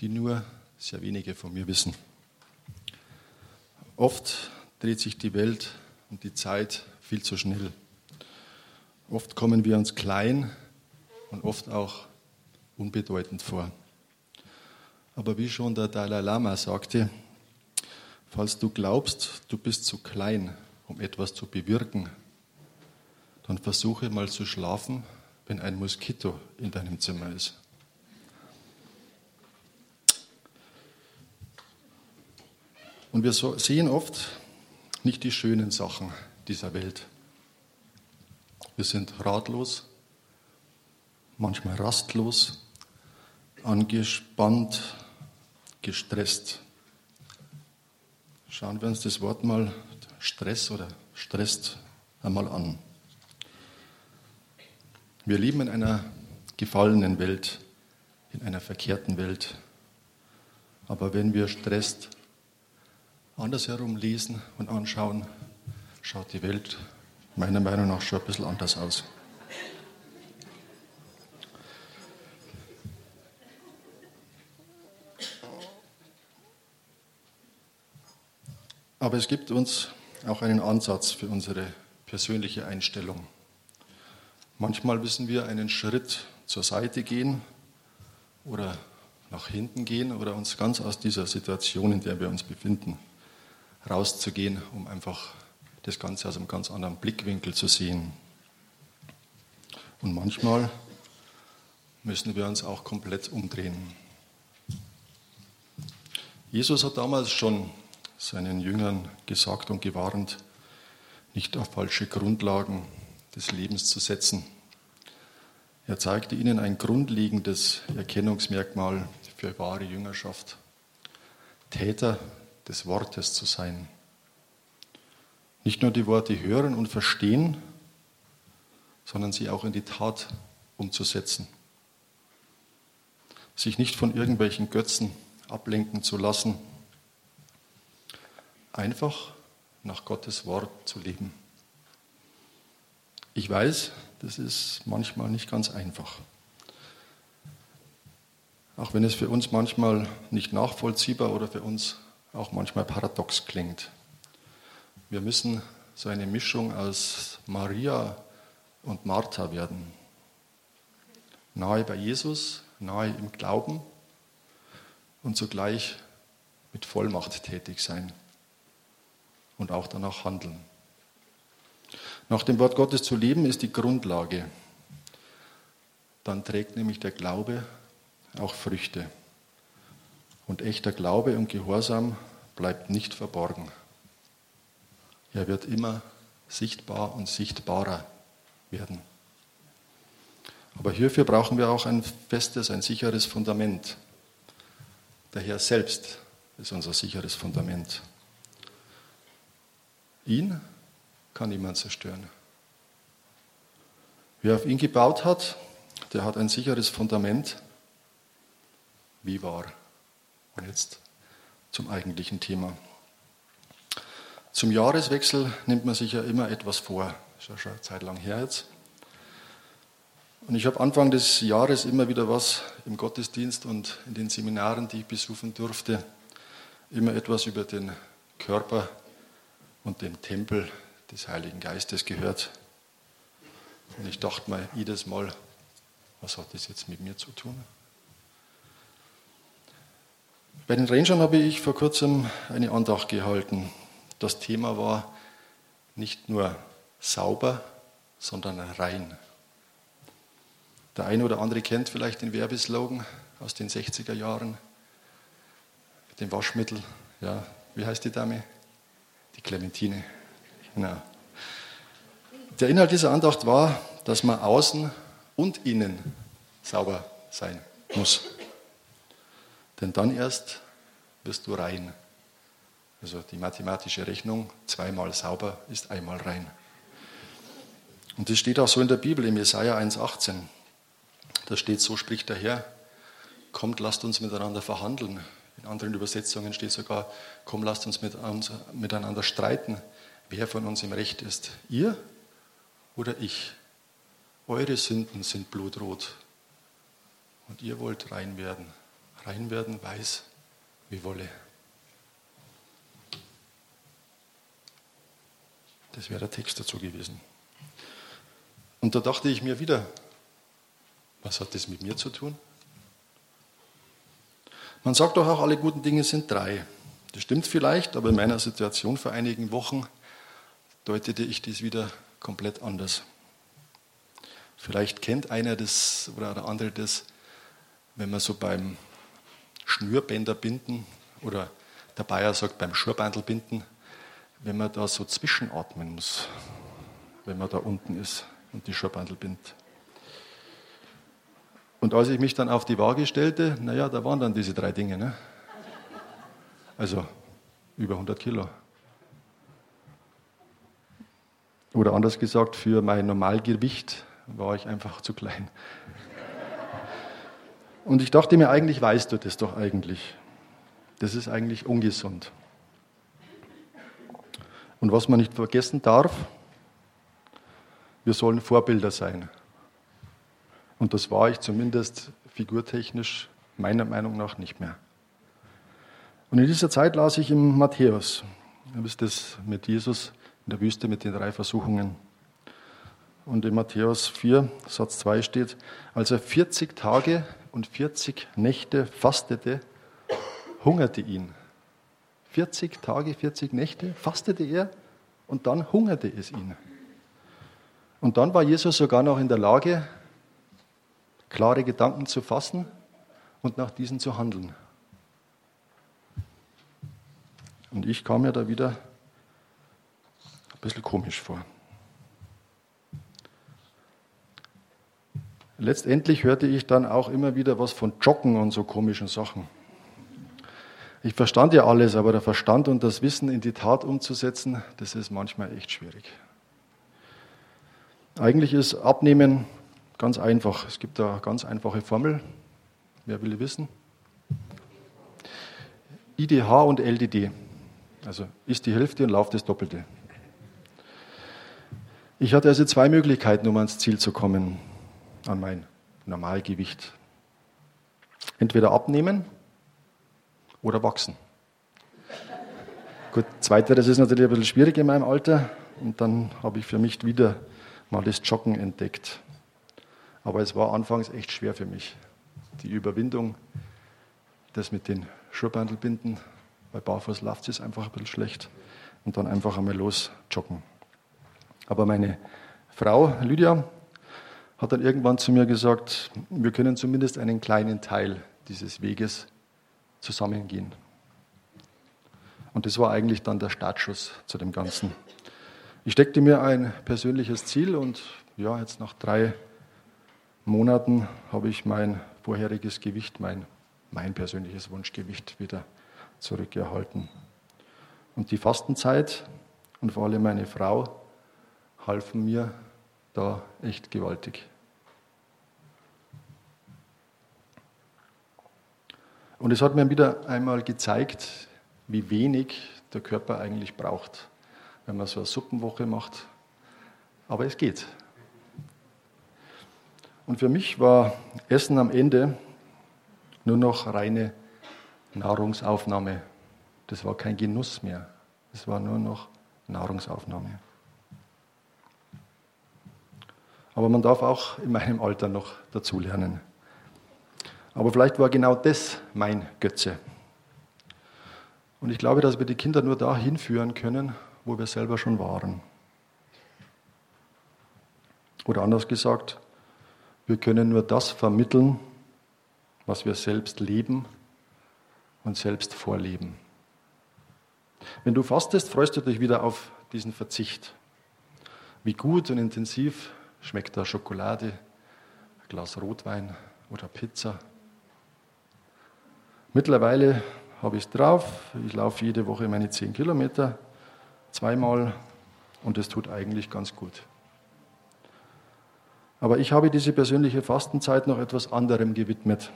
die nur sehr wenige von mir wissen. Oft dreht sich die Welt und die Zeit viel zu schnell. Oft kommen wir uns klein und oft auch unbedeutend vor. Aber wie schon der Dalai Lama sagte, falls du glaubst, du bist zu klein, um etwas zu bewirken, dann versuche mal zu schlafen, wenn ein Moskito in deinem Zimmer ist. Und wir sehen oft nicht die schönen Sachen dieser Welt. Wir sind ratlos, manchmal rastlos, angespannt, gestresst. Schauen wir uns das Wort mal Stress oder stresst einmal an. Wir leben in einer gefallenen Welt, in einer verkehrten Welt. Aber wenn wir stresst andersherum lesen und anschauen, schaut die Welt meiner Meinung nach schon ein bisschen anders aus. Aber es gibt uns auch einen Ansatz für unsere persönliche Einstellung. Manchmal müssen wir einen Schritt zur Seite gehen oder nach hinten gehen oder uns ganz aus dieser Situation, in der wir uns befinden, rauszugehen, um einfach das Ganze aus einem ganz anderen Blickwinkel zu sehen. Und manchmal müssen wir uns auch komplett umdrehen. Jesus hat damals schon seinen Jüngern gesagt und gewarnt, nicht auf falsche Grundlagen des Lebens zu setzen. Er zeigte ihnen ein grundlegendes Erkennungsmerkmal für wahre Jüngerschaft. Täter des Wortes zu sein. Nicht nur die Worte hören und verstehen, sondern sie auch in die Tat umzusetzen. Sich nicht von irgendwelchen Götzen ablenken zu lassen. Einfach nach Gottes Wort zu leben. Ich weiß, das ist manchmal nicht ganz einfach. Auch wenn es für uns manchmal nicht nachvollziehbar oder für uns auch manchmal paradox klingt. Wir müssen so eine Mischung aus Maria und Martha werden. Nahe bei Jesus, nahe im Glauben und zugleich mit Vollmacht tätig sein und auch danach handeln. Nach dem Wort Gottes zu leben ist die Grundlage. Dann trägt nämlich der Glaube auch Früchte. Und echter Glaube und Gehorsam bleibt nicht verborgen. Er wird immer sichtbar und sichtbarer werden. Aber hierfür brauchen wir auch ein festes, ein sicheres Fundament. Der Herr selbst ist unser sicheres Fundament. Ihn kann niemand zerstören. Wer auf ihn gebaut hat, der hat ein sicheres Fundament. Wie war? Und jetzt zum eigentlichen Thema. Zum Jahreswechsel nimmt man sich ja immer etwas vor. Ist ja schon eine Zeit lang her jetzt. Und ich habe Anfang des Jahres immer wieder was im Gottesdienst und in den Seminaren, die ich besuchen durfte, immer etwas über den Körper und den Tempel des Heiligen Geistes gehört. Und ich dachte mir jedes Mal, was hat das jetzt mit mir zu tun? Bei den Rangern habe ich vor kurzem eine Andacht gehalten. Das Thema war nicht nur sauber, sondern rein. Der eine oder andere kennt vielleicht den Werbeslogan aus den 60er Jahren mit dem Waschmittel. Ja, wie heißt die Dame? Die Clementine. Genau. Der Inhalt dieser Andacht war, dass man außen und innen sauber sein muss. Denn dann erst wirst du rein. Also die mathematische Rechnung, zweimal sauber ist einmal rein. Und das steht auch so in der Bibel, im Jesaja 1,18. Da steht, so spricht der Herr, kommt, lasst uns miteinander verhandeln. In anderen Übersetzungen steht sogar, komm, lasst uns miteinander streiten, wer von uns im Recht ist. Ihr oder ich? Eure Sünden sind blutrot und ihr wollt rein werden rein werden, weiß wie Wolle. Das wäre der Text dazu gewesen. Und da dachte ich mir wieder, was hat das mit mir zu tun? Man sagt doch auch, alle guten Dinge sind drei. Das stimmt vielleicht, aber in meiner Situation vor einigen Wochen deutete ich dies wieder komplett anders. Vielleicht kennt einer das oder der andere das, wenn man so beim Schnürbänder binden oder der Bayer sagt beim Schurbandel binden, wenn man da so zwischenatmen muss, wenn man da unten ist und die Schurbandel bindet. Und als ich mich dann auf die Waage stellte, naja, da waren dann diese drei Dinge. Ne? Also über 100 Kilo. Oder anders gesagt, für mein Normalgewicht war ich einfach zu klein. Und ich dachte mir, eigentlich weißt du das doch eigentlich. Das ist eigentlich ungesund. Und was man nicht vergessen darf, wir sollen Vorbilder sein. Und das war ich zumindest figurtechnisch meiner Meinung nach nicht mehr. Und in dieser Zeit las ich im Matthäus, ihr wisst das mit Jesus in der Wüste mit den drei Versuchungen. Und in Matthäus 4, Satz 2 steht, als er 40 Tage und 40 Nächte fastete, hungerte ihn. 40 Tage, 40 Nächte fastete er und dann hungerte es ihn. Und dann war Jesus sogar noch in der Lage, klare Gedanken zu fassen und nach diesen zu handeln. Und ich kam mir da wieder ein bisschen komisch vor. Letztendlich hörte ich dann auch immer wieder was von Joggen und so komischen Sachen. Ich verstand ja alles, aber der Verstand und das Wissen in die Tat umzusetzen, das ist manchmal echt schwierig. Eigentlich ist Abnehmen ganz einfach. Es gibt da eine ganz einfache Formel. Wer will wissen? IDH und LDD. Also ist die Hälfte und lauft das Doppelte. Ich hatte also zwei Möglichkeiten, um ans Ziel zu kommen an mein Normalgewicht. Entweder abnehmen oder wachsen. Gut, zweiteres ist natürlich ein bisschen schwierig in meinem Alter und dann habe ich für mich wieder mal das Joggen entdeckt. Aber es war anfangs echt schwer für mich. Die Überwindung, das mit den Schuhbandelbinden, bei Barfuß läuft es einfach ein bisschen schlecht und dann einfach einmal los joggen. Aber meine Frau Lydia, hat dann irgendwann zu mir gesagt, wir können zumindest einen kleinen Teil dieses Weges zusammengehen. Und das war eigentlich dann der Startschuss zu dem Ganzen. Ich steckte mir ein persönliches Ziel und ja, jetzt nach drei Monaten habe ich mein vorheriges Gewicht, mein, mein persönliches Wunschgewicht wieder zurückerhalten. Und die Fastenzeit und vor allem meine Frau halfen mir da echt gewaltig. Und es hat mir wieder einmal gezeigt, wie wenig der Körper eigentlich braucht, wenn man so eine Suppenwoche macht. Aber es geht. Und für mich war Essen am Ende nur noch reine Nahrungsaufnahme. Das war kein Genuss mehr. Es war nur noch Nahrungsaufnahme. Aber man darf auch in meinem Alter noch dazulernen. Aber vielleicht war genau das mein Götze. Und ich glaube, dass wir die Kinder nur dahin führen können, wo wir selber schon waren. Oder anders gesagt, wir können nur das vermitteln, was wir selbst leben und selbst vorleben. Wenn du fastest, freust du dich wieder auf diesen Verzicht. Wie gut und intensiv Schmeckt da Schokolade, ein Glas Rotwein oder Pizza? Mittlerweile habe ich es drauf. Ich laufe jede Woche meine 10 Kilometer, zweimal, und es tut eigentlich ganz gut. Aber ich habe diese persönliche Fastenzeit noch etwas anderem gewidmet.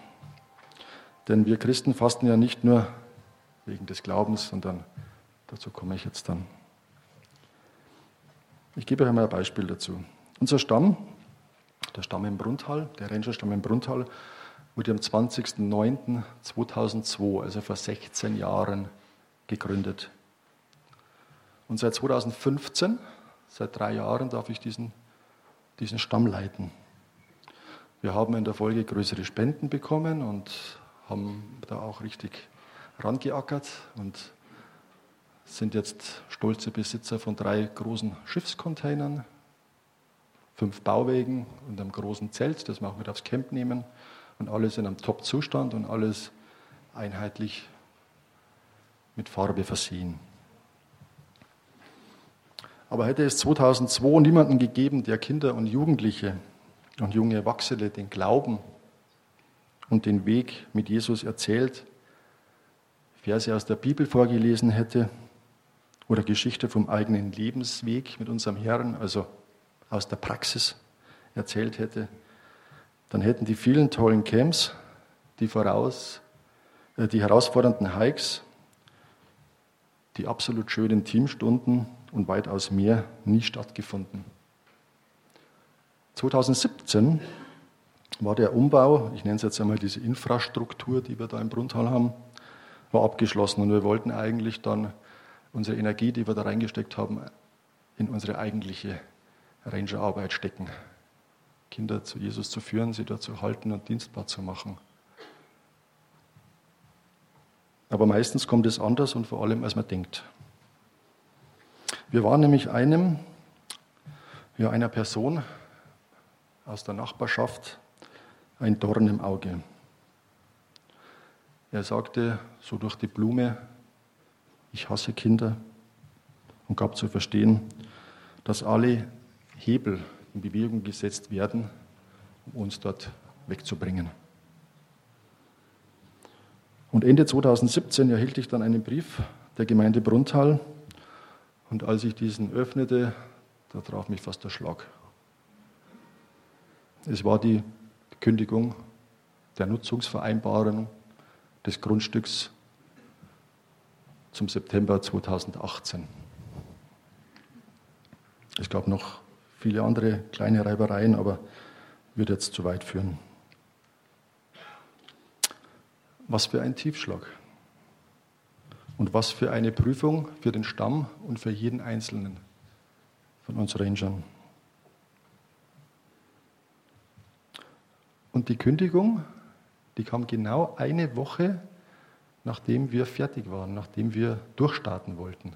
Denn wir Christen fasten ja nicht nur wegen des Glaubens, sondern dazu komme ich jetzt dann. Ich gebe euch einmal ein Beispiel dazu. Unser Stamm, der Stamm im Bruntal, der Rangerstamm im Bruntal, wurde am 20.09.2002, also vor 16 Jahren, gegründet. Und seit 2015, seit drei Jahren, darf ich diesen, diesen Stamm leiten. Wir haben in der Folge größere Spenden bekommen und haben da auch richtig rangeackert und sind jetzt stolze Besitzer von drei großen Schiffscontainern, fünf Bauwegen und einem großen Zelt, das wir mit aufs Camp nehmen und alles in einem Top-Zustand und alles einheitlich mit Farbe versehen. Aber hätte es 2002 niemanden gegeben, der Kinder und Jugendliche und junge Erwachsene den Glauben und den Weg mit Jesus erzählt, Verse aus der Bibel vorgelesen hätte oder Geschichte vom eigenen Lebensweg mit unserem Herrn, also aus der Praxis erzählt hätte, dann hätten die vielen tollen Camps, die, voraus, äh, die herausfordernden Hikes, die absolut schönen Teamstunden und weitaus mehr nie stattgefunden. 2017 war der Umbau, ich nenne es jetzt einmal diese Infrastruktur, die wir da im Bruntal haben, war abgeschlossen und wir wollten eigentlich dann unsere Energie, die wir da reingesteckt haben, in unsere eigentliche Rangerarbeit stecken. Kinder zu Jesus zu führen, sie dort zu halten und dienstbar zu machen. Aber meistens kommt es anders und vor allem, als man denkt. Wir waren nämlich einem, ja, einer Person aus der Nachbarschaft ein Dorn im Auge. Er sagte so durch die Blume, ich hasse Kinder und gab zu verstehen, dass alle Hebel in Bewegung gesetzt werden, um uns dort wegzubringen. Und Ende 2017 erhielt ich dann einen Brief der Gemeinde Bruntal und als ich diesen öffnete, da traf mich fast der Schlag. Es war die Kündigung der Nutzungsvereinbarung des Grundstücks zum September 2018. Es gab noch viele andere kleine Reibereien, aber wird jetzt zu weit führen. Was für ein Tiefschlag. Und was für eine Prüfung für den Stamm und für jeden Einzelnen von uns Rangern. Und die Kündigung, die kam genau eine Woche, nachdem wir fertig waren, nachdem wir durchstarten wollten.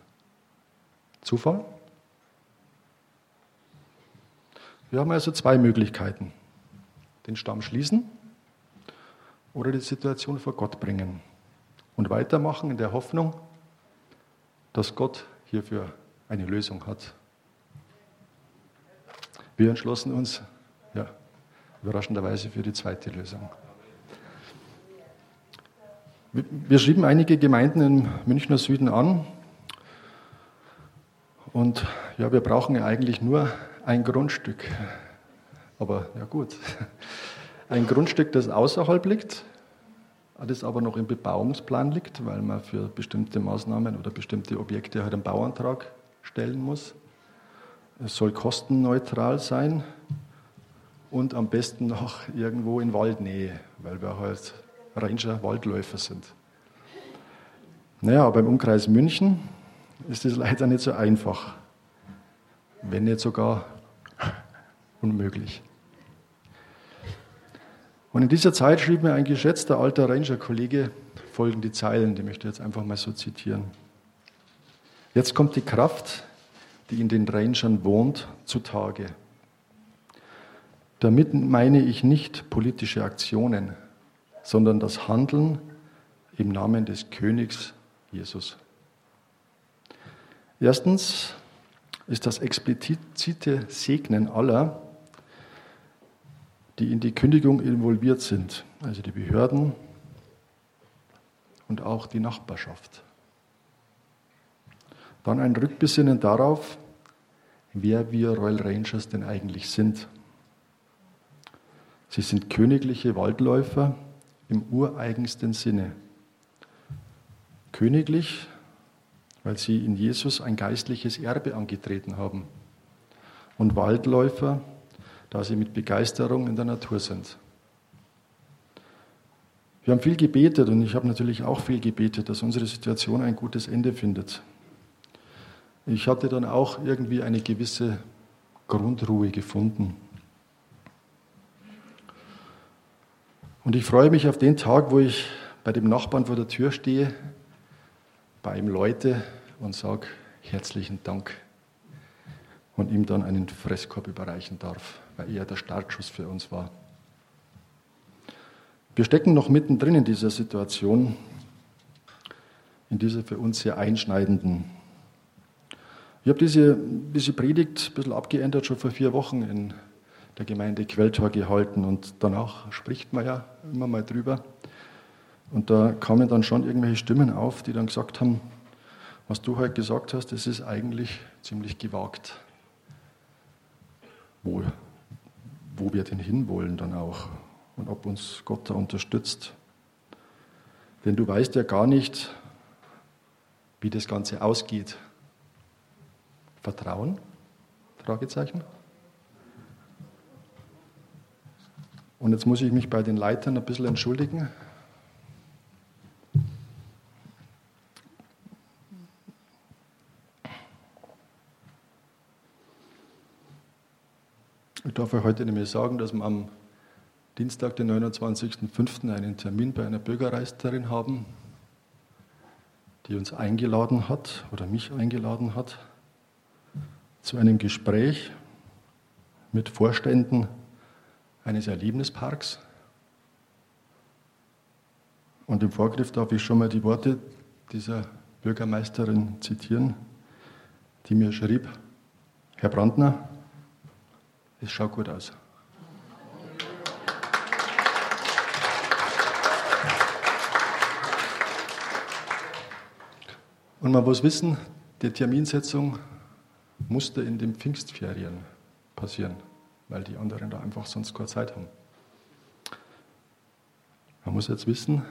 Zufall? Wir haben also zwei Möglichkeiten. Den Stamm schließen oder die Situation vor Gott bringen und weitermachen in der Hoffnung, dass Gott hierfür eine Lösung hat. Wir entschlossen uns, ja, überraschenderweise für die zweite Lösung. Wir schrieben einige Gemeinden im Münchner Süden an und ja, wir brauchen ja eigentlich nur ein Grundstück. Aber ja gut, ein Grundstück, das außerhalb liegt, das aber noch im Bebauungsplan liegt, weil man für bestimmte Maßnahmen oder bestimmte Objekte halt einen Bauantrag stellen muss. Es soll kostenneutral sein und am besten noch irgendwo in Waldnähe, weil wir halt Ranger Waldläufer sind. Naja, aber im Umkreis München ist es leider nicht so einfach, wenn nicht sogar unmöglich. Und in dieser Zeit schrieb mir ein geschätzter alter Ranger-Kollege folgende Zeilen, die möchte ich jetzt einfach mal so zitieren. Jetzt kommt die Kraft, die in den Rangern wohnt, zutage. Damit meine ich nicht politische Aktionen, sondern das Handeln im Namen des Königs Jesus. Erstens ist das explizite Segnen aller, die in die Kündigung involviert sind, also die Behörden und auch die Nachbarschaft. Dann ein Rückbesinnen darauf, wer wir Royal Rangers denn eigentlich sind. Sie sind königliche Waldläufer im ureigensten Sinne. Königlich, weil sie in Jesus ein geistliches Erbe angetreten haben. Und Waldläufer, da sie mit Begeisterung in der Natur sind. Wir haben viel gebetet und ich habe natürlich auch viel gebetet, dass unsere Situation ein gutes Ende findet. Ich hatte dann auch irgendwie eine gewisse Grundruhe gefunden. Und ich freue mich auf den Tag, wo ich bei dem Nachbarn vor der Tür stehe, bei ihm Leute und sage herzlichen Dank und ihm dann einen Fresskorb überreichen darf, weil er der Startschuss für uns war. Wir stecken noch mittendrin in dieser Situation, in dieser für uns sehr einschneidenden. Ich habe diese, diese Predigt ein bisschen abgeändert, schon vor vier Wochen in der Gemeinde Quelltor gehalten und danach spricht man ja immer mal drüber. Und da kamen dann schon irgendwelche Stimmen auf, die dann gesagt haben, was du heute gesagt hast, das ist eigentlich ziemlich gewagt. Wo, wo wir denn hinwollen dann auch und ob uns Gott da unterstützt. Denn du weißt ja gar nicht, wie das Ganze ausgeht. Vertrauen? Fragezeichen. Und jetzt muss ich mich bei den Leitern ein bisschen entschuldigen. Ich darf euch heute nämlich sagen, dass wir am Dienstag, den 29.05. einen Termin bei einer Bürgermeisterin haben, die uns eingeladen hat oder mich eingeladen hat zu einem Gespräch mit Vorständen eines Erlebnisparks. Und im Vorgriff darf ich schon mal die Worte dieser Bürgermeisterin zitieren, die mir schrieb, Herr Brandner, es schaut gut aus. Und man muss wissen, die Terminsetzung musste in den Pfingstferien passieren, weil die anderen da einfach sonst keine Zeit haben. Man muss jetzt wissen,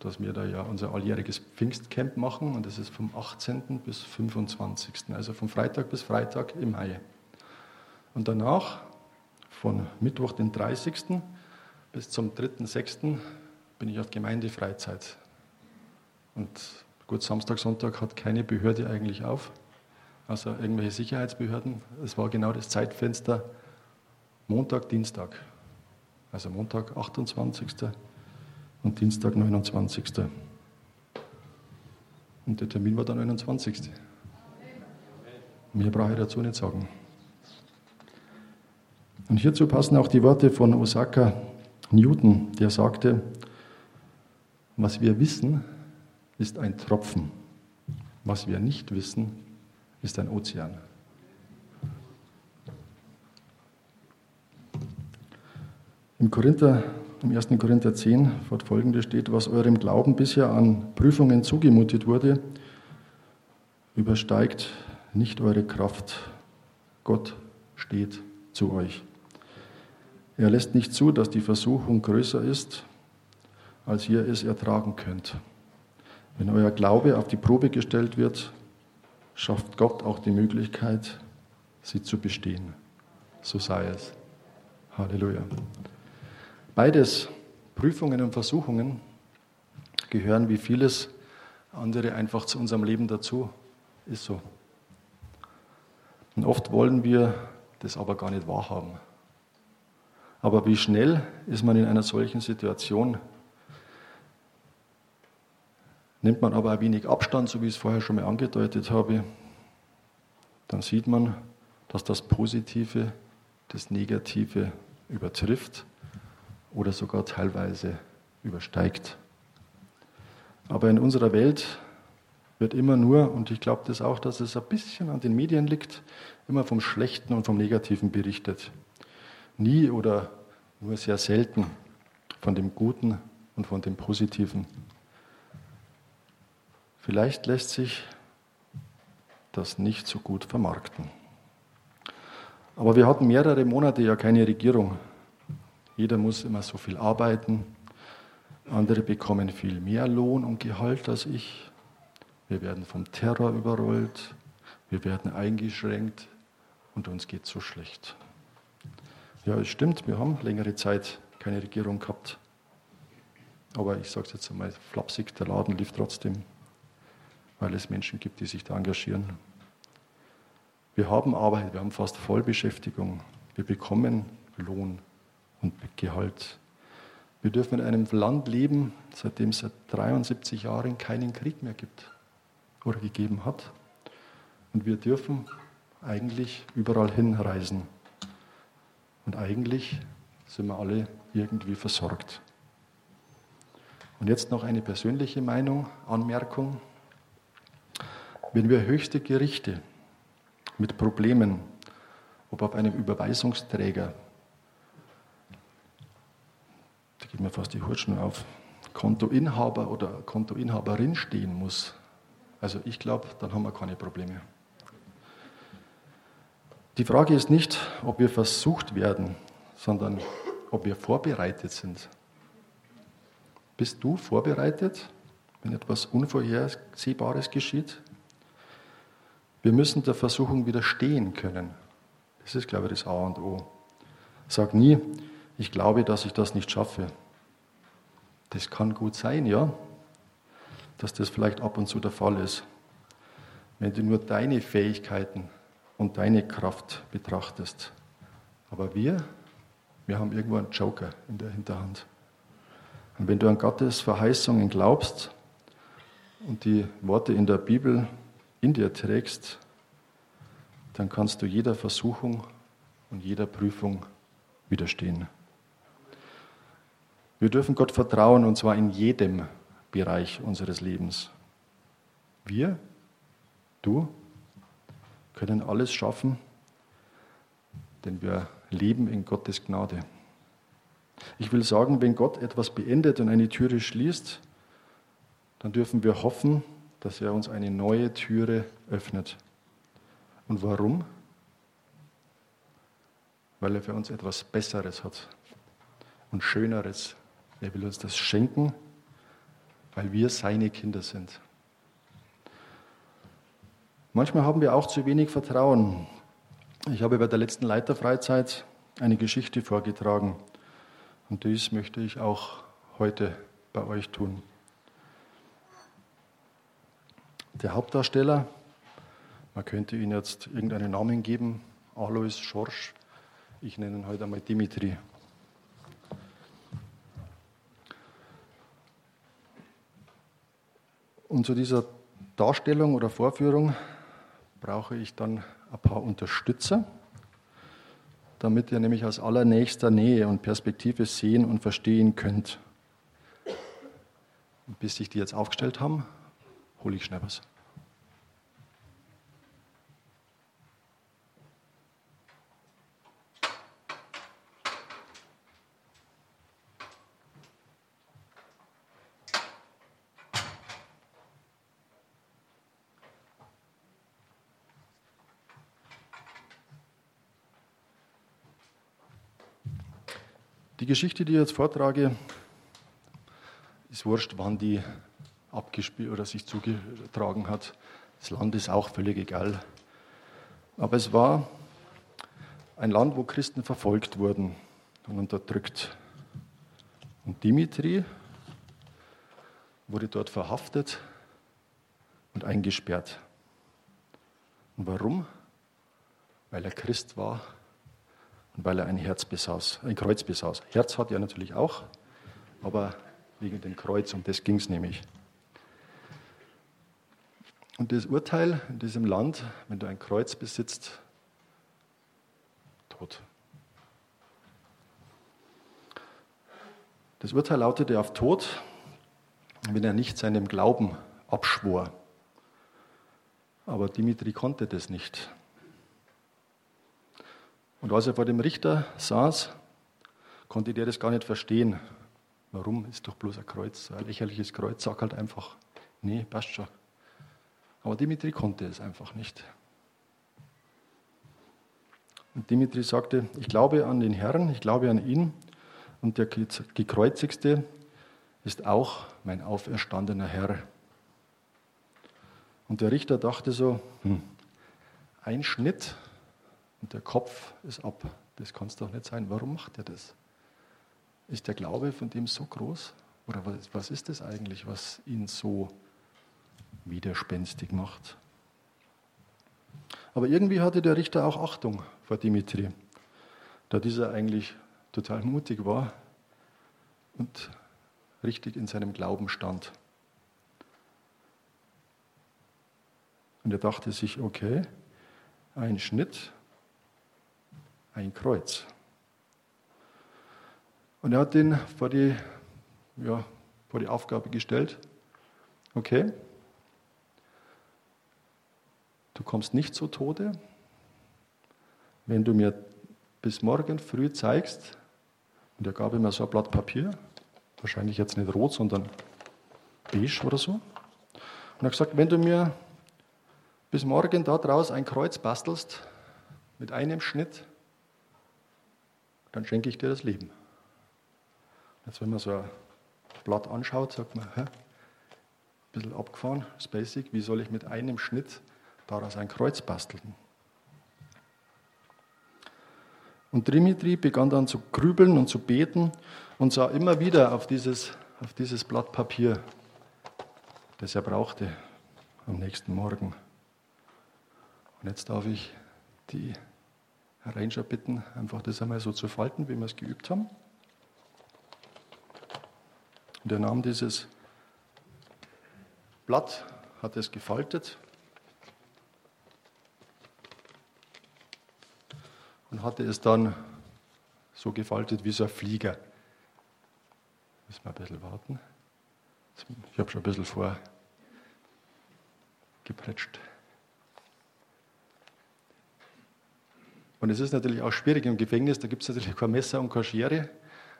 dass wir da ja unser alljähriges Pfingstcamp machen und das ist vom 18. bis 25. Also von Freitag bis Freitag im Mai. Und danach, von Mittwoch, den 30. bis zum 3.6. bin ich auf Gemeindefreizeit. Und Gut, Samstag, Sonntag hat keine Behörde eigentlich auf, also irgendwelche Sicherheitsbehörden. Es war genau das Zeitfenster Montag, Dienstag. Also Montag 28. und Dienstag 29. Und der Termin war der 29. Mehr brauche ich dazu nicht sagen. Und hierzu passen auch die Worte von Osaka Newton, der sagte, was wir wissen, ist ein Tropfen. Was wir nicht wissen, ist ein Ozean. Im, Korinther, Im 1. Korinther 10 fortfolgende steht, was eurem Glauben bisher an Prüfungen zugemutet wurde, übersteigt nicht eure Kraft. Gott steht zu euch. Er lässt nicht zu, dass die Versuchung größer ist, als ihr es ertragen könnt. Wenn euer Glaube auf die Probe gestellt wird, schafft Gott auch die Möglichkeit, sie zu bestehen. So sei es. Halleluja. Beides, Prüfungen und Versuchungen, gehören wie vieles andere einfach zu unserem Leben dazu. Ist so. Und oft wollen wir das aber gar nicht wahrhaben. Aber wie schnell ist man in einer solchen Situation, Nimmt man aber ein wenig Abstand, so wie ich es vorher schon mal angedeutet habe, dann sieht man, dass das Positive das Negative übertrifft oder sogar teilweise übersteigt. Aber in unserer Welt wird immer nur, und ich glaube das auch, dass es ein bisschen an den Medien liegt, immer vom Schlechten und vom Negativen berichtet. Nie oder nur sehr selten von dem Guten und von dem Positiven. Vielleicht lässt sich das nicht so gut vermarkten. Aber wir hatten mehrere Monate ja keine Regierung. Jeder muss immer so viel arbeiten. Andere bekommen viel mehr Lohn und Gehalt als ich. Wir werden vom Terror überrollt. Wir werden eingeschränkt und uns geht so schlecht. Ja, es stimmt, wir haben längere Zeit keine Regierung gehabt. aber ich sage es jetzt einmal flapsig, der Laden lief trotzdem, weil es Menschen gibt, die sich da engagieren. Wir haben Arbeit, wir haben fast Vollbeschäftigung, wir bekommen Lohn und Gehalt. Wir dürfen in einem Land leben, seitdem es seit 73 Jahren keinen Krieg mehr gibt oder gegeben hat. Und wir dürfen eigentlich überall hinreisen. Und eigentlich sind wir alle irgendwie versorgt. Und jetzt noch eine persönliche Meinung, Anmerkung. Wenn wir höchste Gerichte mit Problemen, ob auf einem Überweisungsträger, da geht mir fast die Hutschnur auf, Kontoinhaber oder Kontoinhaberin stehen muss, also ich glaube, dann haben wir keine Probleme. Die Frage ist nicht, ob wir versucht werden, sondern ob wir vorbereitet sind. Bist du vorbereitet, wenn etwas Unvorhersehbares geschieht? Wir müssen der Versuchung widerstehen können. Das ist, glaube ich, das A und O. Sag nie, ich glaube, dass ich das nicht schaffe. Das kann gut sein, ja, dass das vielleicht ab und zu der Fall ist. Wenn du nur deine Fähigkeiten und deine Kraft betrachtest. Aber wir, wir haben irgendwo einen Joker in der Hinterhand. Und wenn du an Gottes Verheißungen glaubst und die Worte in der Bibel in dir trägst, dann kannst du jeder Versuchung und jeder Prüfung widerstehen. Wir dürfen Gott vertrauen und zwar in jedem Bereich unseres Lebens. Wir, du, können alles schaffen, denn wir leben in Gottes Gnade. Ich will sagen, wenn Gott etwas beendet und eine Türe schließt, dann dürfen wir hoffen, dass er uns eine neue Türe öffnet. Und warum? Weil er für uns etwas Besseres hat und Schöneres. Er will uns das schenken, weil wir seine Kinder sind. Manchmal haben wir auch zu wenig Vertrauen. Ich habe bei der letzten Leiterfreizeit eine Geschichte vorgetragen und dies möchte ich auch heute bei euch tun. Der Hauptdarsteller, man könnte ihn jetzt irgendeinen Namen geben, Alois Schorsch, ich nenne ihn heute einmal Dimitri. Und zu dieser Darstellung oder Vorführung brauche ich dann ein paar Unterstützer, damit ihr nämlich aus allernächster Nähe und Perspektive sehen und verstehen könnt. Und bis sich die jetzt aufgestellt haben, hole ich schnell was. Die Geschichte, die ich jetzt vortrage, ist wurscht, wann die abgespielt oder sich zugetragen hat. Das Land ist auch völlig egal. Aber es war ein Land, wo Christen verfolgt wurden und unterdrückt. Und Dimitri wurde dort verhaftet und eingesperrt. Und warum? Weil er Christ war und weil er ein Herz besaß, ein Kreuz besaß. Herz hat er natürlich auch, aber wegen dem Kreuz, um das ging es nämlich. Und das Urteil in diesem Land, wenn du ein Kreuz besitzt, tot. Das Urteil lautete auf Tod, wenn er nicht seinem Glauben abschwor. Aber Dimitri konnte das nicht. Und als er vor dem Richter saß, konnte der das gar nicht verstehen. Warum? Ist doch bloß ein Kreuz, ein lächerliches Kreuz. Sag halt einfach, nee, passt schon. Aber Dimitri konnte es einfach nicht. Und Dimitri sagte, ich glaube an den Herrn, ich glaube an ihn und der gekreuzigste ist auch mein auferstandener Herr. Und der Richter dachte so, hm, ein Schnitt und der Kopf ist ab. Das kann es doch nicht sein. Warum macht er das? Ist der Glaube von dem so groß? Oder was, was ist es eigentlich, was ihn so widerspenstig macht? Aber irgendwie hatte der Richter auch Achtung vor Dimitri, da dieser eigentlich total mutig war und richtig in seinem Glauben stand. Und er dachte sich, okay, ein Schnitt, ein Kreuz. Und er hat ihn vor die, ja, vor die Aufgabe gestellt, okay, du kommst nicht zu Tode, wenn du mir bis morgen früh zeigst, und er gab ihm so ein Blatt Papier, wahrscheinlich jetzt nicht rot, sondern beige oder so. Und er hat gesagt, wenn du mir bis morgen da draus ein Kreuz bastelst, mit einem Schnitt, dann schenke ich dir das Leben. Jetzt, wenn man so ein Blatt anschaut, sagt man, hä, ein bisschen abgefahren, Basic, wie soll ich mit einem Schnitt daraus ein Kreuz basteln? Und Dimitri begann dann zu grübeln und zu beten und sah immer wieder auf dieses, auf dieses Blatt Papier, das er brauchte am nächsten Morgen. Und jetzt darf ich die Ranger bitten, einfach das einmal so zu falten, wie wir es geübt haben. Und er nahm dieses Blatt, hat es gefaltet und hatte es dann so gefaltet wie so ein Flieger. Müssen wir ein bisschen warten. Ich habe schon ein bisschen vorgepretscht. Und es ist natürlich auch schwierig im Gefängnis, da gibt es natürlich kein Messer und keine Schere.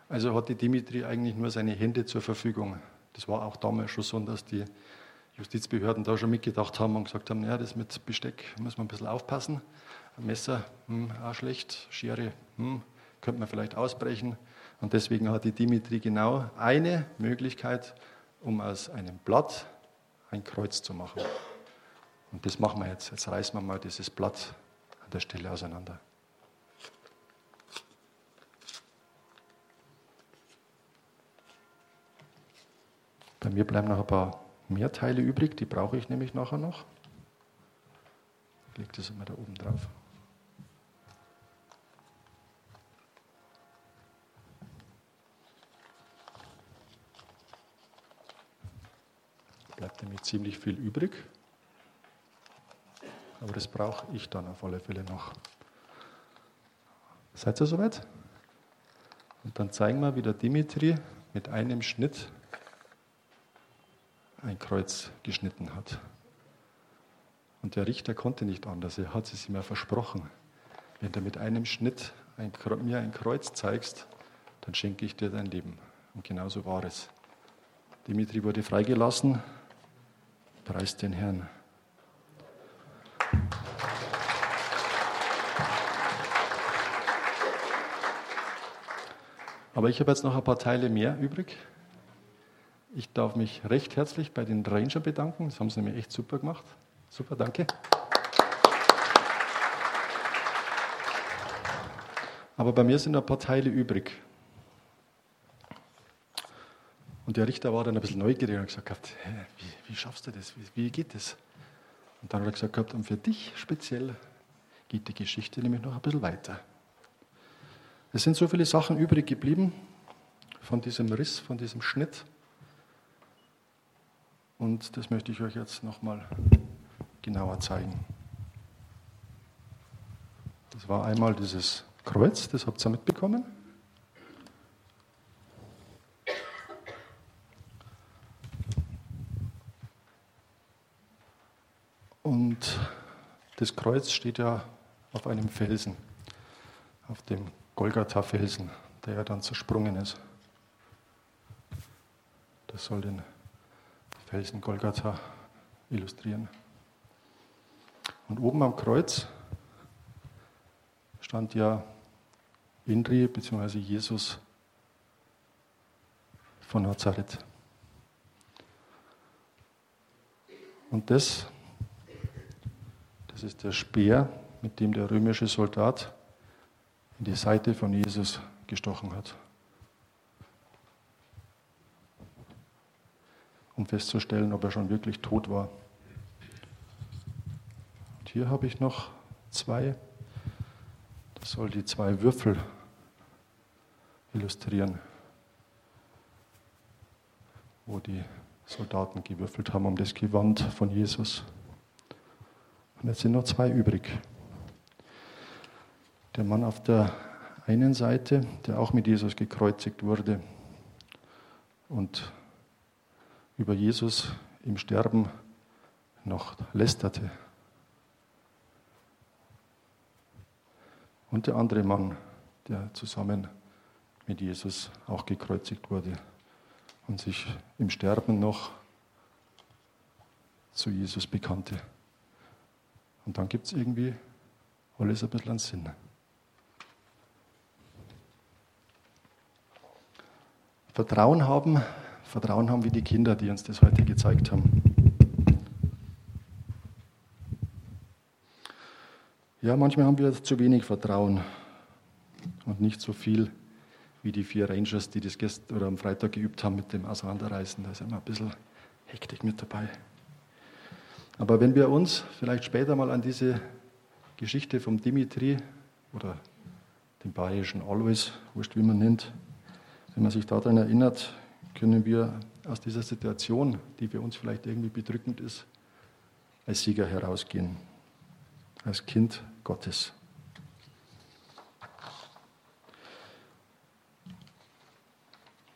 Also hatte Dimitri eigentlich nur seine Hände zur Verfügung. Das war auch damals schon so, dass die Justizbehörden da schon mitgedacht haben und gesagt haben, ja, das mit Besteck muss man ein bisschen aufpassen. Ein Messer, hm, auch schlecht, Schere, hm, könnte man vielleicht ausbrechen. Und deswegen hatte Dimitri genau eine Möglichkeit, um aus einem Blatt ein Kreuz zu machen. Und das machen wir jetzt. Jetzt reißen wir mal dieses Blatt an der Stelle auseinander. Bei mir bleiben noch ein paar mehr Teile übrig, die brauche ich nämlich nachher noch. Ich lege das immer da oben drauf. Bleibt nämlich ziemlich viel übrig. Aber das brauche ich dann auf alle Fälle noch. Seid ihr soweit? Und dann zeigen wir, wie der Dimitri mit einem Schnitt ein Kreuz geschnitten hat. Und der Richter konnte nicht anders, er hat es ihm ja versprochen. Wenn du mit einem Schnitt ein, mir ein Kreuz zeigst, dann schenke ich dir dein Leben. Und genauso war es. Dimitri wurde freigelassen, preist den Herrn. Aber ich habe jetzt noch ein paar Teile mehr übrig. Ich darf mich recht herzlich bei den Ranger bedanken. Das haben sie nämlich echt super gemacht. Super, danke. Aber bei mir sind ein paar Teile übrig. Und der Richter war dann ein bisschen neugierig und hat gesagt, hä, wie, wie, schaffst du das? Wie, wie, geht das? Und dann hat er gesagt, und für dich speziell geht die Geschichte nämlich noch ein bisschen weiter. Es sind so viele Sachen übrig geblieben von diesem Riss, von diesem Schnitt. Und das möchte ich euch jetzt nochmal genauer zeigen. Das war einmal dieses Kreuz, das habt ihr mitbekommen. Und das Kreuz steht ja auf einem Felsen, auf dem Golgatha-Felsen, der ja dann zersprungen ist. Das soll den Felsen Golgatha illustrieren. Und oben am Kreuz stand ja Indri bzw. Jesus von Nazareth. Und das, das ist der Speer, mit dem der römische Soldat in die Seite von Jesus gestochen hat. Um festzustellen, ob er schon wirklich tot war. Und hier habe ich noch zwei. Das soll die zwei Würfel illustrieren, wo die Soldaten gewürfelt haben um das Gewand von Jesus. Und jetzt sind noch zwei übrig. Der Mann auf der einen Seite, der auch mit Jesus gekreuzigt wurde und über Jesus im Sterben noch lästerte. Und der andere Mann, der zusammen mit Jesus auch gekreuzigt wurde und sich im Sterben noch zu Jesus bekannte. Und dann gibt es irgendwie alles ein bisschen Sinn. Vertrauen haben, Vertrauen haben wie die Kinder, die uns das heute gezeigt haben. Ja, manchmal haben wir zu wenig Vertrauen und nicht so viel wie die vier Rangers, die das gestern oder am Freitag geübt haben mit dem Auseinanderreißen. Da ist immer ein bisschen Hektik mit dabei. Aber wenn wir uns vielleicht später mal an diese Geschichte vom Dimitri oder dem bayerischen Always, wurscht wie man nennt, wenn man sich daran erinnert, können wir aus dieser Situation, die für uns vielleicht irgendwie bedrückend ist, als Sieger herausgehen, als Kind Gottes.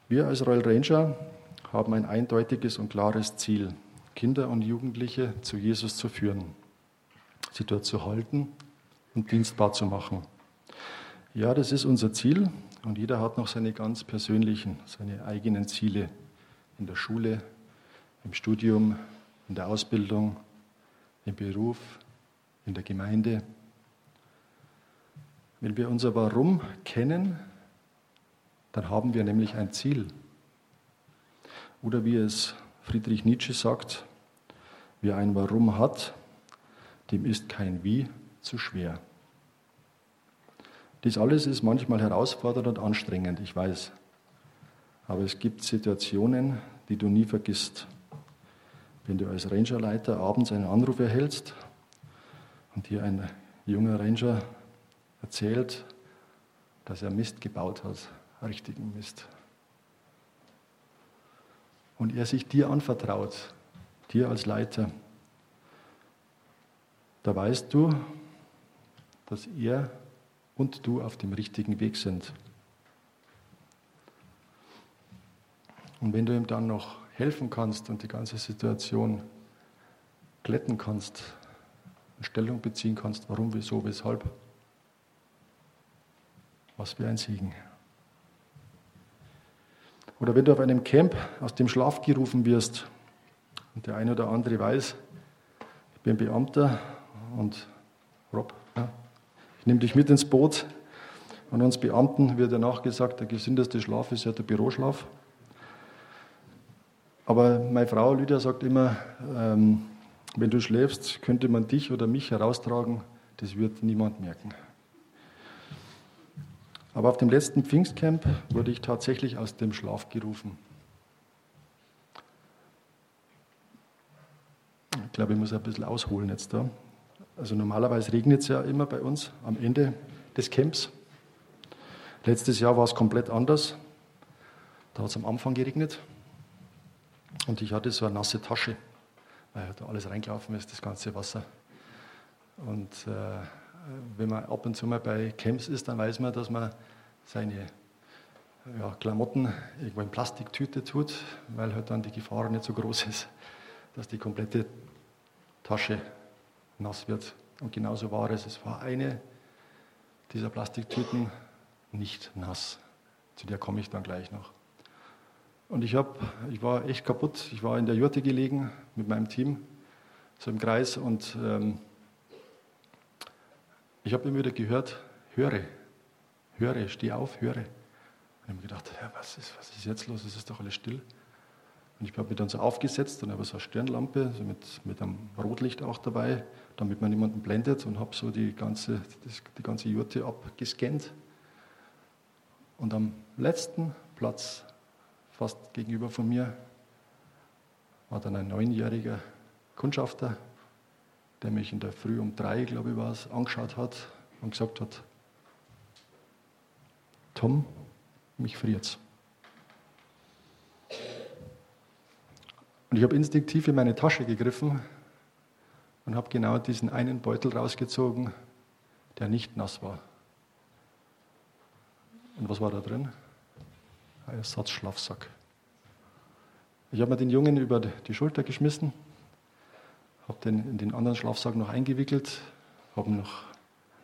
Wir als Royal Ranger haben ein eindeutiges und klares Ziel, Kinder und Jugendliche zu Jesus zu führen, sie dort zu halten und dienstbar zu machen. Ja, das ist unser Ziel und jeder hat noch seine ganz persönlichen, seine eigenen Ziele in der Schule, im Studium, in der Ausbildung, im Beruf, in der Gemeinde. Wenn wir unser Warum kennen, dann haben wir nämlich ein Ziel. Oder wie es Friedrich Nietzsche sagt, wer ein Warum hat, dem ist kein Wie zu schwer. Dies alles ist manchmal herausfordernd und anstrengend, ich weiß. Aber es gibt Situationen, die du nie vergisst. Wenn du als Rangerleiter abends einen Anruf erhältst und dir ein junger Ranger erzählt, dass er Mist gebaut hat, richtigen Mist. Und er sich dir anvertraut, dir als Leiter, da weißt du, dass er und du auf dem richtigen Weg sind. Und wenn du ihm dann noch helfen kannst und die ganze Situation glätten kannst, Stellung beziehen kannst, warum, wieso, weshalb, was für ein Segen. Oder wenn du auf einem Camp aus dem Schlaf gerufen wirst und der eine oder andere weiß, ich bin Beamter und Rob, ich nehme dich mit ins Boot. Und uns Beamten wird ja nachgesagt, der gesündeste Schlaf ist ja der Büroschlaf. Aber meine Frau Lydia sagt immer, ähm, wenn du schläfst, könnte man dich oder mich heraustragen, das wird niemand merken. Aber auf dem letzten Pfingstcamp wurde ich tatsächlich aus dem Schlaf gerufen. Ich glaube, ich muss ein bisschen ausholen jetzt da. Also normalerweise regnet es ja immer bei uns am Ende des Camps. Letztes Jahr war es komplett anders. Da hat es am Anfang geregnet und ich hatte so eine nasse Tasche, weil da alles reingelaufen ist, das ganze Wasser. Und äh, wenn man ab und zu mal bei Camps ist, dann weiß man, dass man seine ja, Klamotten irgendwo in Plastiktüte tut, weil halt dann die Gefahr nicht so groß ist, dass die komplette Tasche nass wird. Und genauso war es. Es war eine dieser Plastiktüten nicht nass. Zu der komme ich dann gleich noch. Und ich, hab, ich war echt kaputt. Ich war in der Jurte gelegen mit meinem Team, so im Kreis. Und ähm, ich habe immer wieder gehört, höre, höre, steh auf, höre. Und ich habe gedacht, ja, was, ist, was ist jetzt los? Es ist doch alles still. Und ich habe mich dann so aufgesetzt und habe so eine Stirnlampe so mit, mit einem Rotlicht auch dabei, damit man niemanden blendet und habe so die ganze, das, die ganze Jurte abgescannt. Und am letzten Platz, fast gegenüber von mir, war dann ein neunjähriger Kundschafter, der mich in der Früh um drei, glaube ich, war es, angeschaut hat und gesagt hat, Tom, mich friert's. Und ich habe instinktiv in meine Tasche gegriffen und habe genau diesen einen Beutel rausgezogen, der nicht nass war. Und was war da drin? Ein Ersatzschlafsack. Ich habe mir den Jungen über die Schulter geschmissen, habe den in den anderen Schlafsack noch eingewickelt, habe ihn noch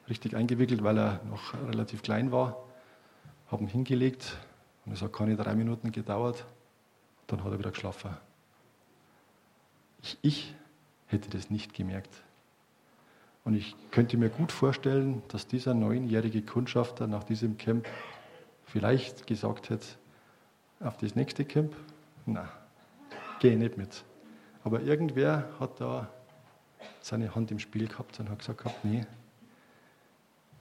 richtig eingewickelt, weil er noch relativ klein war, habe ihn hingelegt und es hat keine drei Minuten gedauert, dann hat er wieder geschlafen. Ich, ich hätte das nicht gemerkt. Und ich könnte mir gut vorstellen, dass dieser neunjährige Kundschafter nach diesem Camp vielleicht gesagt hätte, auf das nächste Camp, na, gehe nicht mit. Aber irgendwer hat da seine Hand im Spiel gehabt und hat gesagt, nee,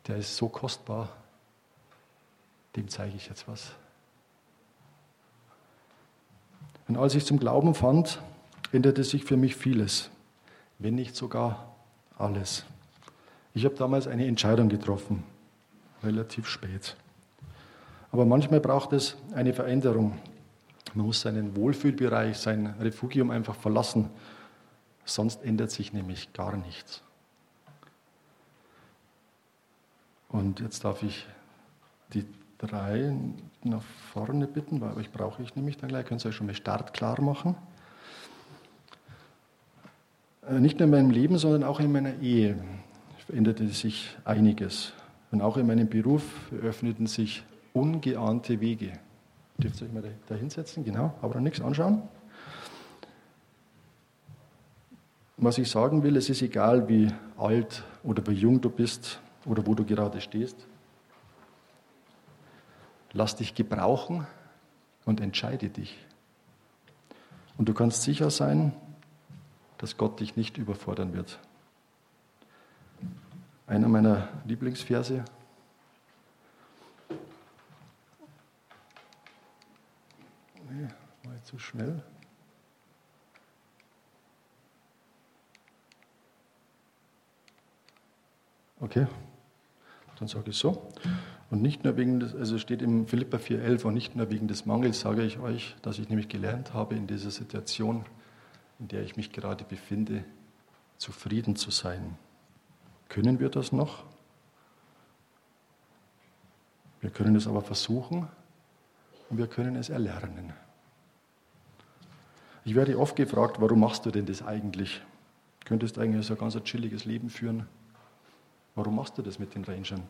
der ist so kostbar, dem zeige ich jetzt was. Und als ich zum Glauben fand, änderte sich für mich vieles, wenn nicht sogar alles. Ich habe damals eine Entscheidung getroffen, relativ spät. Aber manchmal braucht es eine Veränderung. Man muss seinen Wohlfühlbereich, sein Refugium einfach verlassen, sonst ändert sich nämlich gar nichts. Und jetzt darf ich die drei nach vorne bitten, weil euch brauche ich nämlich dann gleich. Könnt ihr euch schon mal startklar machen. Äh, nicht nur in meinem Leben, sondern auch in meiner Ehe veränderte sich einiges. Und auch in meinem Beruf öffneten sich ungeahnte Wege. Dürft ihr euch mal da hinsetzen? Genau, aber noch nichts anschauen. Was ich sagen will, es ist egal, wie alt oder wie jung du bist oder wo du gerade stehst. Lass dich gebrauchen und entscheide dich. Und du kannst sicher sein, dass Gott dich nicht überfordern wird. Einer meiner Lieblingsverse. Nee, war zu schnell. Okay, dann sage ich so. Und nicht nur wegen des, also steht im Philippa 4,11, und nicht nur wegen des Mangels sage ich euch, dass ich nämlich gelernt habe in dieser Situation, in der ich mich gerade befinde, zufrieden zu sein. Können wir das noch? Wir können es aber versuchen und wir können es erlernen. Ich werde oft gefragt, warum machst du denn das eigentlich? Du könntest eigentlich so ein ganz chilliges Leben führen. Warum machst du das mit den Rangern?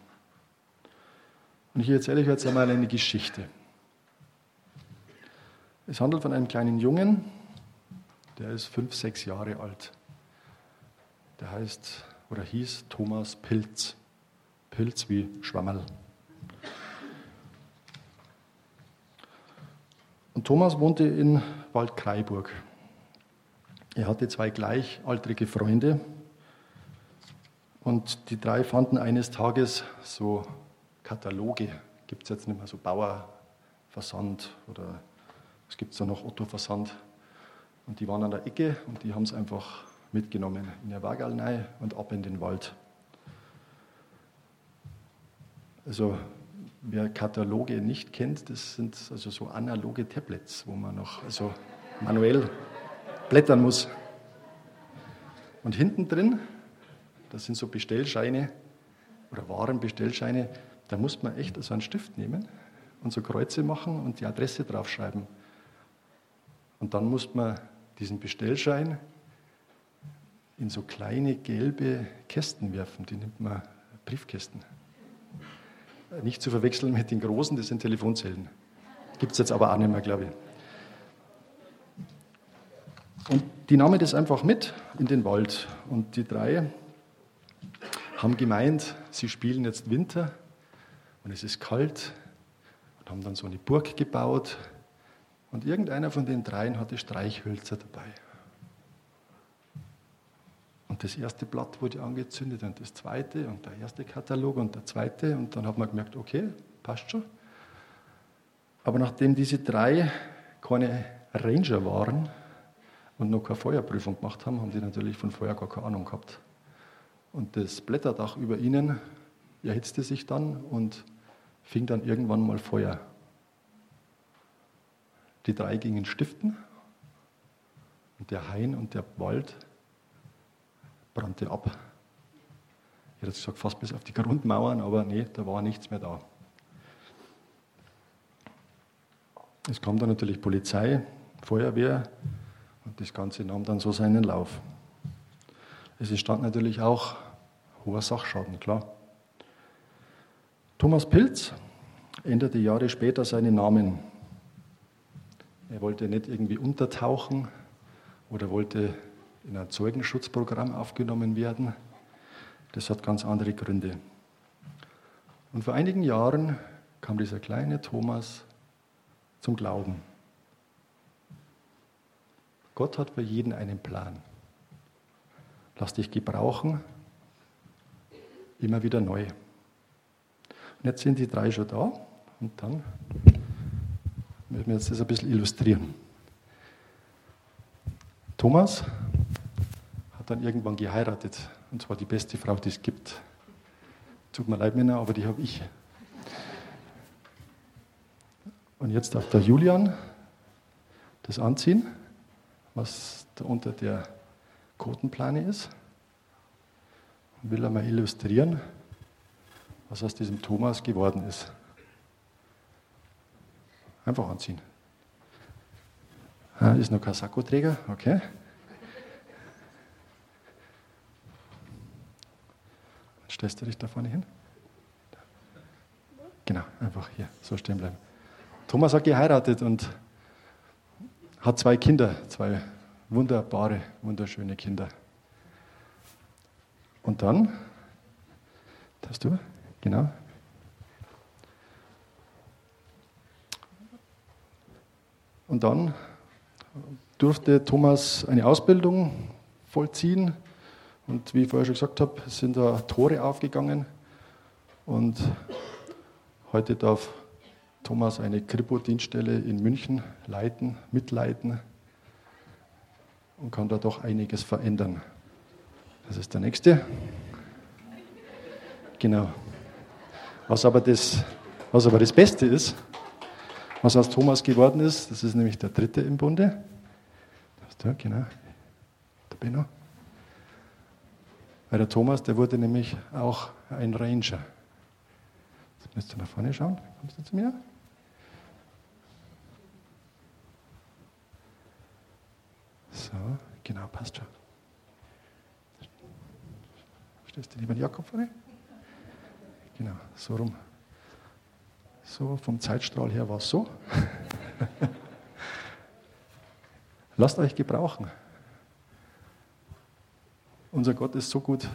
Und ich erzähle euch jetzt einmal eine Geschichte. Es handelt von einem kleinen Jungen, der ist fünf, sechs Jahre alt. Der heißt oder hieß Thomas Pilz. Pilz wie Schwammerl. Und Thomas wohnte in Waldkraiburg. Er hatte zwei gleichaltrige Freunde und die drei fanden eines Tages so Kataloge. Gibt es jetzt nicht mehr so Bauerversand oder es gibt da noch Otto Versand und die waren an der Ecke und die haben es einfach mitgenommen in der Wagalnei und ab in den Wald. Also wer Kataloge nicht kennt, das sind also so analoge Tablets, wo man noch also manuell blättern muss. Und hinten drin, das sind so Bestellscheine oder Warenbestellscheine, da muss man echt so einen Stift nehmen und so Kreuze machen und die Adresse draufschreiben. Und dann muss man diesen Bestellschein in so kleine gelbe Kästen werfen. Die nimmt man Briefkästen. Nicht zu verwechseln mit den großen, das sind Telefonzellen. Gibt es jetzt aber auch nicht mehr, glaube ich. Und die nahmen das einfach mit in den Wald. Und die drei haben gemeint, sie spielen jetzt Winter und es ist kalt und haben dann so eine Burg gebaut und irgendeiner von den dreien hatte Streichhölzer dabei. Und das erste Blatt wurde angezündet und das zweite und der erste Katalog und der zweite. Und dann hat man gemerkt, okay, passt schon. Aber nachdem diese drei keine Ranger waren, und noch keine Feuerprüfung gemacht haben, haben die natürlich von Feuer gar keine Ahnung gehabt. Und das Blätterdach über ihnen erhitzte sich dann und fing dann irgendwann mal Feuer. Die drei gingen stiften und der Hain und der Wald brannte ab. Ich hätte gesagt, fast bis auf die Grundmauern, aber nee, da war nichts mehr da. Es kam dann natürlich Polizei, Feuerwehr und das Ganze nahm dann so seinen Lauf. Es entstand natürlich auch hoher Sachschaden, klar. Thomas Pilz änderte Jahre später seinen Namen. Er wollte nicht irgendwie untertauchen oder wollte in ein Zeugenschutzprogramm aufgenommen werden. Das hat ganz andere Gründe. Und vor einigen Jahren kam dieser kleine Thomas zum Glauben. Gott hat für jeden einen Plan. Lass dich gebrauchen, immer wieder neu. Und jetzt sind die drei schon da und dann werden wir jetzt das ein bisschen illustrieren. Thomas hat dann irgendwann geheiratet und zwar die beste Frau, die es gibt. Tut mir leid, Männer, aber die habe ich. Und jetzt darf der Julian das anziehen, was da unter der Kotenplane ist. Und will einmal illustrieren, was aus diesem Thomas geworden ist. Einfach anziehen. Ah, ist noch kein Sakkoträger, okay. Stellst du dich da vorne hin? Genau, einfach hier, so stehen bleiben. Thomas hat geheiratet und hat zwei Kinder, zwei wunderbare, wunderschöne Kinder. Und dann, darfst du, genau. Und dann durfte Thomas eine Ausbildung vollziehen. Und wie ich vorher schon gesagt habe, sind da Tore aufgegangen. Und heute darf Thomas eine Kripo-Dienststelle in München leiten, mitleiten und kann da doch einiges verändern. Das ist der nächste. Genau. Was aber das, was aber das Beste ist, was aus Thomas geworden ist, das ist nämlich der dritte im Bunde. Das ist der, genau. Der Benno. Weil der Thomas, der wurde nämlich auch ein Ranger. Jetzt müsst ihr nach vorne schauen. Kommst du zu mir? So, genau, passt schon. Stellst du lieber den Jakob vorne? Genau, so rum. So, vom Zeitstrahl her war es so. Lasst euch gebrauchen. Unser Gott ist so gut.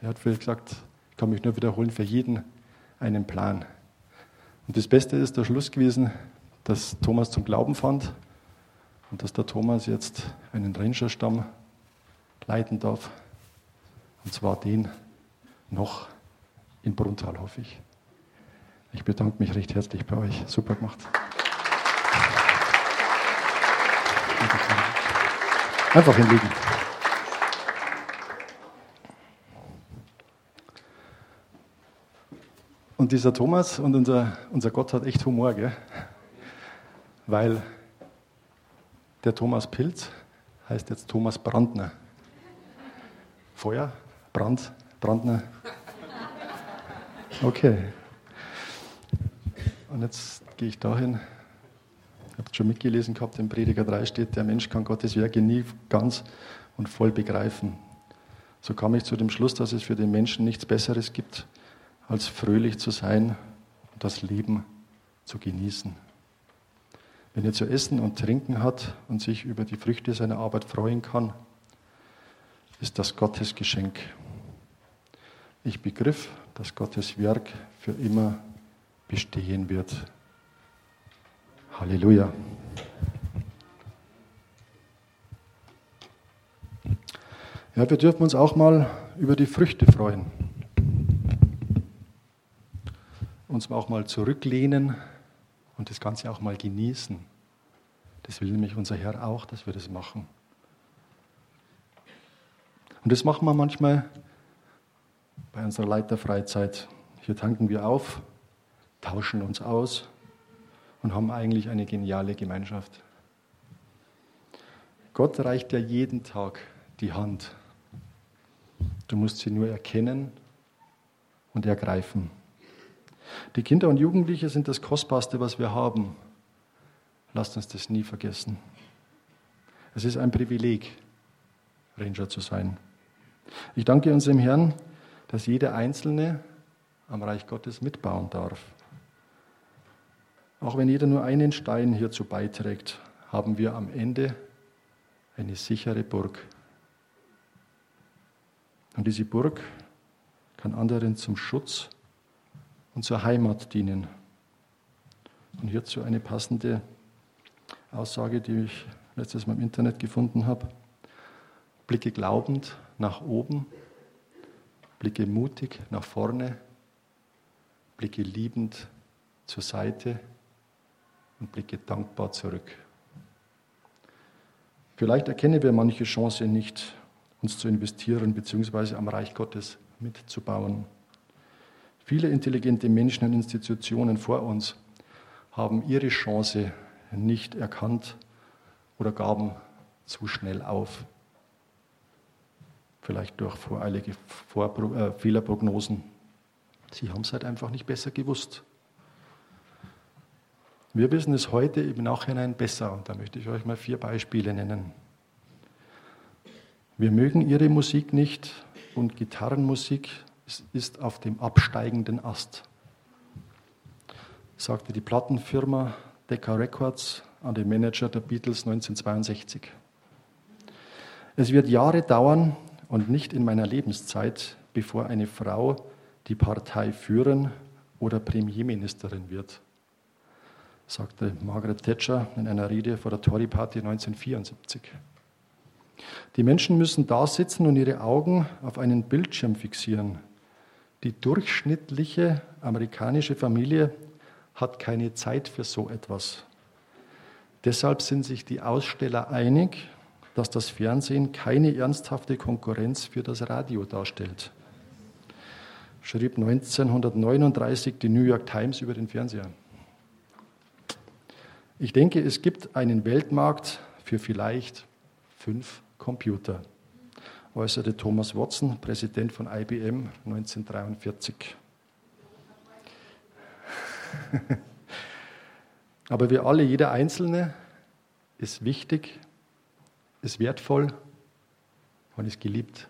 Er hat vielleicht gesagt, ich kann mich nur wiederholen, für jeden einen Plan. Und das Beste ist der Schluss gewesen, dass Thomas zum Glauben fand und dass der Thomas jetzt einen Rangerstamm leiten darf. Und zwar den noch in Bruntal, hoffe ich. Ich bedanke mich recht herzlich bei euch. Super gemacht. Einfach hinlegen. Und dieser Thomas und unser, unser Gott hat echt Humor, gell? weil der Thomas Pilz heißt jetzt Thomas Brandner. Feuer, Brand, Brandner. Okay. Und jetzt gehe ich dahin. Ihr habt schon mitgelesen gehabt, im Prediger 3 steht, der Mensch kann Gottes Werke nie ganz und voll begreifen. So kam ich zu dem Schluss, dass es für den Menschen nichts Besseres gibt, als fröhlich zu sein und das Leben zu genießen. Wenn er zu essen und trinken hat und sich über die Früchte seiner Arbeit freuen kann, ist das Gottes Geschenk. Ich begriff, dass Gottes Werk für immer bestehen wird. Halleluja. Ja, wir dürfen uns auch mal über die Früchte freuen. Uns auch mal zurücklehnen und das Ganze auch mal genießen. Das will nämlich unser Herr auch, dass wir das machen. Und das machen wir manchmal bei unserer Leiterfreizeit. Hier tanken wir auf, tauschen uns aus und haben eigentlich eine geniale Gemeinschaft. Gott reicht dir jeden Tag die Hand. Du musst sie nur erkennen und ergreifen. Die Kinder und Jugendliche sind das Kostbarste, was wir haben. Lasst uns das nie vergessen. Es ist ein Privileg, Ranger zu sein. Ich danke unserem Herrn, dass jeder Einzelne am Reich Gottes mitbauen darf. Auch wenn jeder nur einen Stein hierzu beiträgt, haben wir am Ende eine sichere Burg. Und diese Burg kann anderen zum Schutz und zur Heimat dienen. Und hierzu eine passende Aussage, die ich letztes Mal im Internet gefunden habe. Blicke glaubend nach oben, blicke mutig nach vorne, blicke liebend zur Seite und blicke dankbar zurück. Vielleicht erkennen wir manche Chance nicht, uns zu investieren bzw. am Reich Gottes mitzubauen. Viele intelligente Menschen und Institutionen vor uns haben ihre Chance nicht erkannt oder gaben zu schnell auf. Vielleicht durch voreilige Vorpro äh, Fehlerprognosen. Sie haben es halt einfach nicht besser gewusst. Wir wissen es heute im Nachhinein besser und da möchte ich euch mal vier Beispiele nennen. Wir mögen ihre Musik nicht und Gitarrenmusik ist auf dem absteigenden Ast, sagte die Plattenfirma Decca Records an den Manager der Beatles 1962. Es wird Jahre dauern und nicht in meiner Lebenszeit, bevor eine Frau die Partei führen oder Premierministerin wird, sagte Margaret Thatcher in einer Rede vor der Tory Party 1974. Die Menschen müssen da sitzen und ihre Augen auf einen Bildschirm fixieren. Die durchschnittliche amerikanische Familie hat keine Zeit für so etwas. Deshalb sind sich die Aussteller einig, dass das Fernsehen keine ernsthafte Konkurrenz für das Radio darstellt. Schrieb 1939 die New York Times über den Fernseher. Ich denke, es gibt einen Weltmarkt für vielleicht fünf Computer, äußerte Thomas Watson, Präsident von IBM 1943. Aber wir alle, jeder Einzelne, ist wichtig, ist wertvoll und ist geliebt.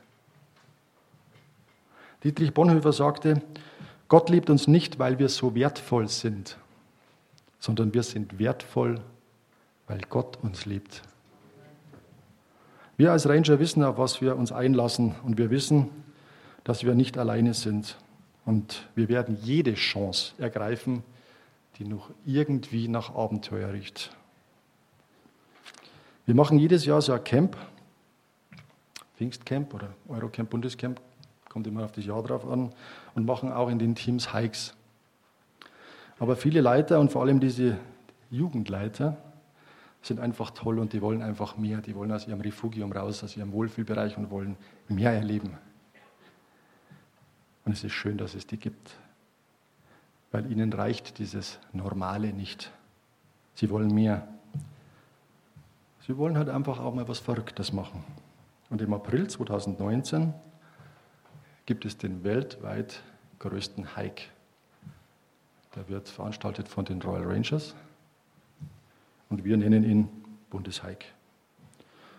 Dietrich Bonhoeffer sagte, Gott liebt uns nicht, weil wir so wertvoll sind, sondern wir sind wertvoll, weil Gott uns liebt. Wir als Ranger wissen, auf was wir uns einlassen und wir wissen, dass wir nicht alleine sind. Und wir werden jede Chance ergreifen, die noch irgendwie nach Abenteuer riecht. Wir machen jedes Jahr so ein Camp, Pfingstcamp oder Eurocamp Bundescamp, kommt immer auf das Jahr drauf an, und machen auch in den Teams Hikes. Aber viele Leiter und vor allem diese Jugendleiter sind einfach toll und die wollen einfach mehr. Die wollen aus ihrem Refugium raus, aus ihrem Wohlfühlbereich und wollen mehr erleben. Und es ist schön, dass es die gibt, weil ihnen reicht dieses Normale nicht. Sie wollen mehr. Sie wollen halt einfach auch mal was Verrücktes machen. Und im April 2019 gibt es den weltweit größten Hike. Der wird veranstaltet von den Royal Rangers und wir nennen ihn Bundeshike.